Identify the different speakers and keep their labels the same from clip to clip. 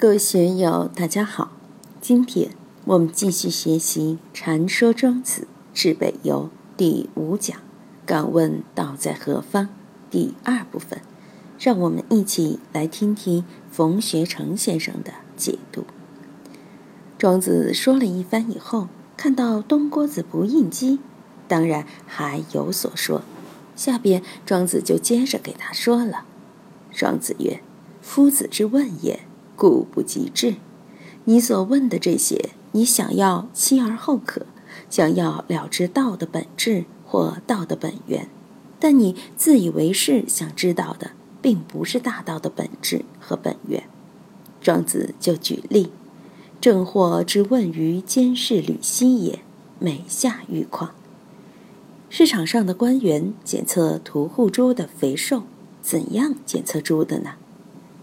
Speaker 1: 各位学友，大家好。今天我们继续学习《禅说庄子至北游》第五讲“敢问道在何方”第二部分，让我们一起来听听冯学成先生的解读。庄子说了一番以后，看到东郭子不应机，当然还有所说。下边庄子就接着给他说了。庄子曰：“夫子之问也。”故不及至。你所问的这些，你想要期而后可，想要了知道的本质或道的本源，但你自以为是想知道的，并不是大道的本质和本源。庄子就举例：正或之问于监视吕希也，每下愈况。市场上的官员检测屠户猪的肥瘦，怎样检测猪的呢？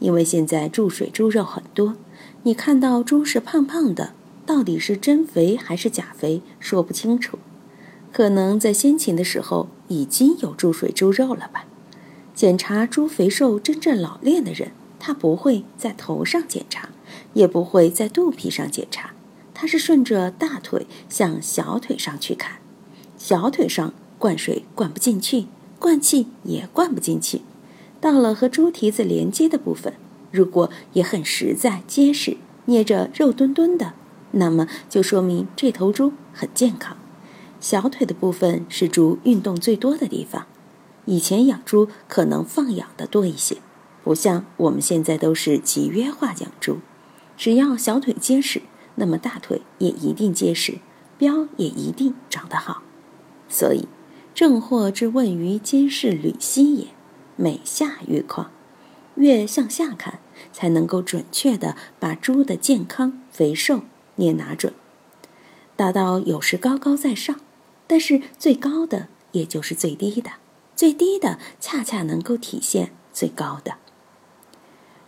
Speaker 1: 因为现在注水猪肉很多，你看到猪是胖胖的，到底是真肥还是假肥，说不清楚。可能在先秦的时候已经有注水猪肉了吧？检查猪肥瘦真正老练的人，他不会在头上检查，也不会在肚皮上检查，他是顺着大腿向小腿上去看，小腿上灌水灌不进去，灌气也灌不进去。到了和猪蹄子连接的部分，如果也很实在结实，捏着肉墩墩的，那么就说明这头猪很健康。小腿的部分是猪运动最多的地方。以前养猪可能放养的多一些，不像我们现在都是集约化养猪。只要小腿结实，那么大腿也一定结实，膘也一定长得好。所以，正货之问于监视吕希也。每下愈况，越向下看，才能够准确的把猪的健康、肥瘦捏拿准。大道有时高高在上，但是最高的也就是最低的，最低的恰恰能够体现最高的。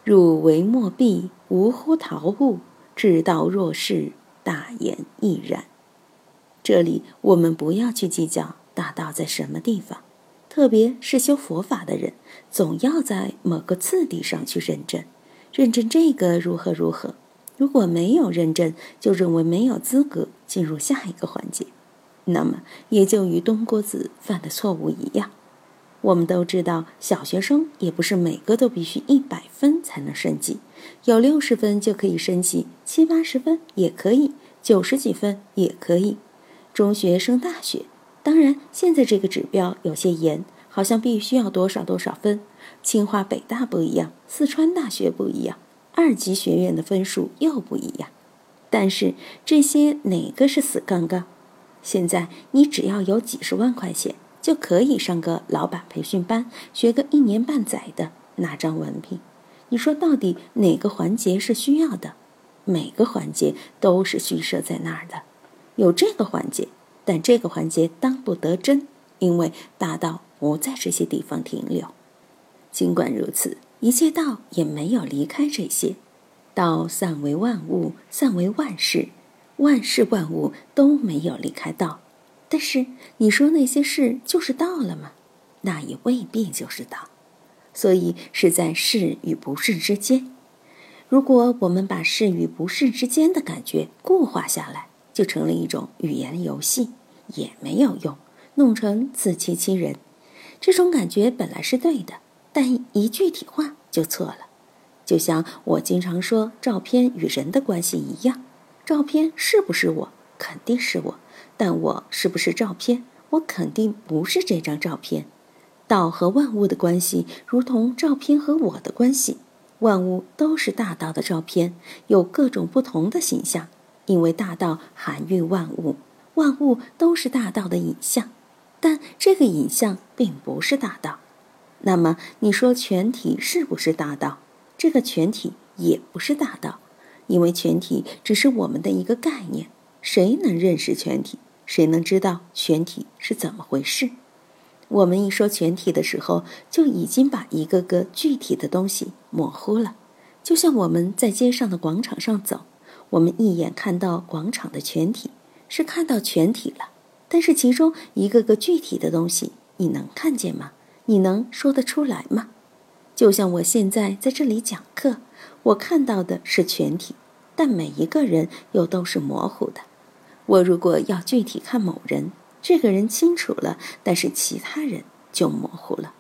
Speaker 1: 入为莫闭，无乎陶物；至道若是，大言亦然。这里我们不要去计较大道在什么地方。特别是修佛法的人，总要在某个次第上去认证，认证这个如何如何。如果没有认证，就认为没有资格进入下一个环节，那么也就与东郭子犯的错误一样。我们都知道，小学生也不是每个都必须一百分才能升级，有六十分就可以升级，七八十分也可以，九十几分也可以。中学升大学。当然，现在这个指标有些严，好像必须要多少多少分。清华、北大不一样，四川大学不一样，二级学院的分数又不一样。但是这些哪个是死杠杠？现在你只要有几十万块钱，就可以上个老板培训班，学个一年半载的，拿张文凭。你说到底哪个环节是需要的？每个环节都是虚设在那儿的，有这个环节。但这个环节当不得真，因为大道不在这些地方停留。尽管如此，一切道也没有离开这些。道散为万物，散为万事，万事万物都没有离开道。但是你说那些事就是道了吗？那也未必就是道。所以是在是与不是之间。如果我们把是与不是之间的感觉固化下来，就成了一种语言游戏。也没有用，弄成自欺欺人。这种感觉本来是对的，但一具体化就错了。就像我经常说，照片与人的关系一样，照片是不是我？肯定是我。但我是不是照片？我肯定不是这张照片。道和万物的关系，如同照片和我的关系。万物都是大道的照片，有各种不同的形象，因为大道含蕴万物。万物都是大道的影像，但这个影像并不是大道。那么你说全体是不是大道？这个全体也不是大道，因为全体只是我们的一个概念。谁能认识全体？谁能知道全体是怎么回事？我们一说全体的时候，就已经把一个个具体的东西模糊了。就像我们在街上的广场上走，我们一眼看到广场的全体。是看到全体了，但是其中一个个具体的东西，你能看见吗？你能说得出来吗？就像我现在在这里讲课，我看到的是全体，但每一个人又都是模糊的。我如果要具体看某人，这个人清楚了，但是其他人就模糊了。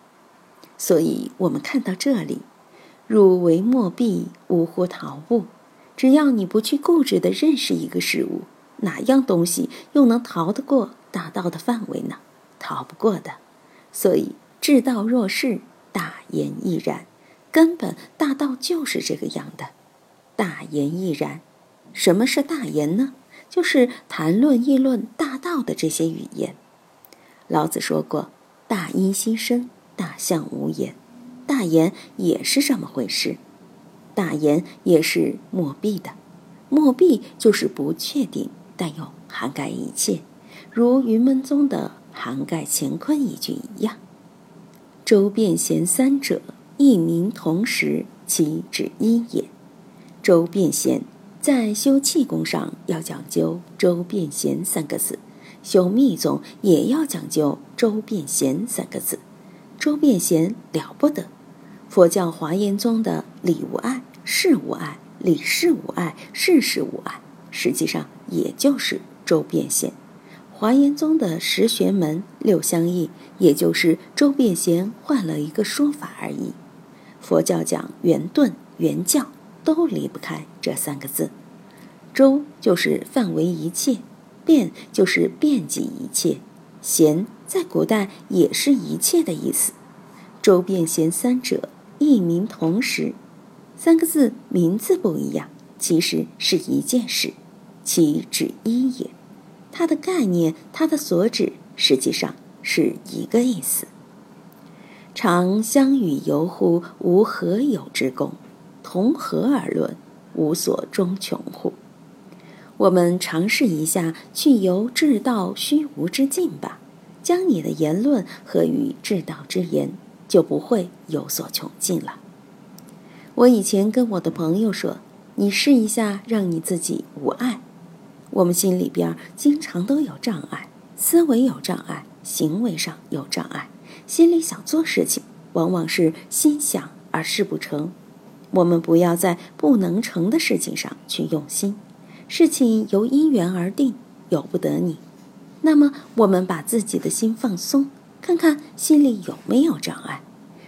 Speaker 1: 所以，我们看到这里，入为莫避，无乎逃物。只要你不去固执地认识一个事物，哪样东西又能逃得过大道的范围呢？逃不过的。所以，至道若是，大言亦然。根本大道就是这个样的。大言亦然。什么是大言呢？就是谈论议论大道的这些语言。老子说过：“大音希声，大象无言。”大言也是这么回事。大言也是莫必的，莫必就是不确定，但又涵盖一切，如云门宗的涵盖乾坤一句一样。周变贤三者，一名同时，其指一也。周变贤在修气功上要讲究“周变贤”三个字，修密宗也要讲究“周变贤”三个字。周变贤了不得。佛教华严宗的理无碍、事无碍、理事无碍、事事无碍，实际上也就是周变贤。华严宗的十玄门六相异，也就是周变贤换了一个说法而已。佛教讲圆顿、圆教，都离不开这三个字。周就是范围一切，变就是遍及一切，贤在古代也是一切的意思。周变贤三者。异名同时，三个字名字不一样，其实是一件事，其指一也。它的概念，它的所指，实际上是一个意思。常相与游乎？无何有之功？同何而论？无所终穷乎？我们尝试一下去游至道虚无之境吧，将你的言论合于至道之言。就不会有所穷尽了。我以前跟我的朋友说：“你试一下，让你自己无爱。”我们心里边经常都有障碍，思维有障碍，行为上有障碍，心里想做事情，往往是心想而事不成。我们不要在不能成的事情上去用心，事情由因缘而定，由不得你。那么，我们把自己的心放松。看看心里有没有障碍，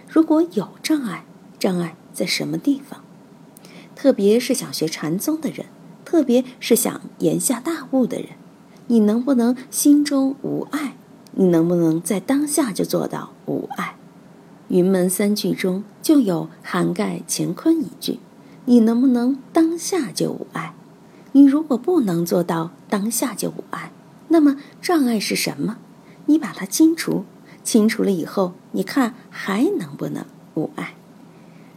Speaker 1: 如果有障碍，障碍在什么地方？特别是想学禅宗的人，特别是想言下大悟的人，你能不能心中无爱？你能不能在当下就做到无爱？云门三句中就有涵盖乾坤一句，你能不能当下就无爱？你如果不能做到当下就无爱，那么障碍是什么？你把它清除。清除了以后，你看还能不能无爱？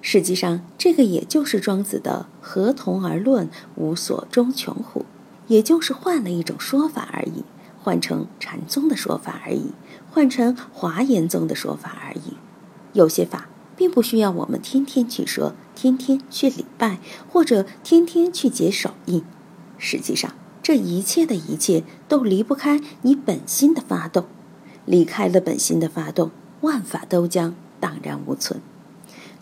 Speaker 1: 实际上，这个也就是庄子的“合同而论，无所终穷乎”，也就是换了一种说法而已，换成禅宗的说法而已，换成华严宗的说法而已。有些法并不需要我们天天去说，天天去礼拜，或者天天去解手印。实际上，这一切的一切都离不开你本心的发动。离开了本心的发动，万法都将荡然无存。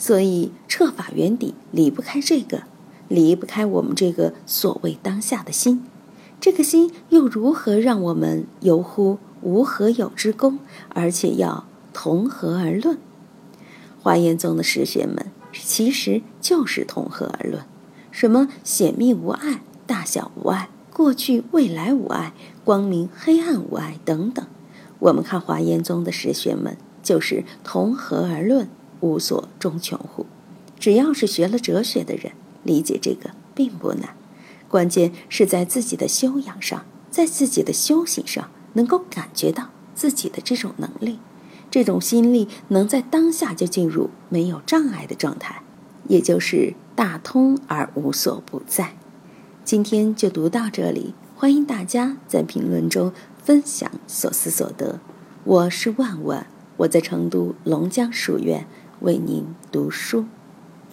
Speaker 1: 所以彻法原底离不开这个，离不开我们这个所谓当下的心。这个心又如何让我们游乎无何有之功，而且要同和而论？华严宗的实学们其实就是同和而论，什么显密无碍、大小无碍、过去未来无碍、光明黑暗无碍等等。我们看华严宗的实学们，就是同和而论，无所终穷乎？只要是学了哲学的人，理解这个并不难。关键是在自己的修养上，在自己的修行上，能够感觉到自己的这种能力，这种心力能在当下就进入没有障碍的状态，也就是大通而无所不在。今天就读到这里，欢迎大家在评论中。分享所思所得，我是万万，我在成都龙江书院为您读书。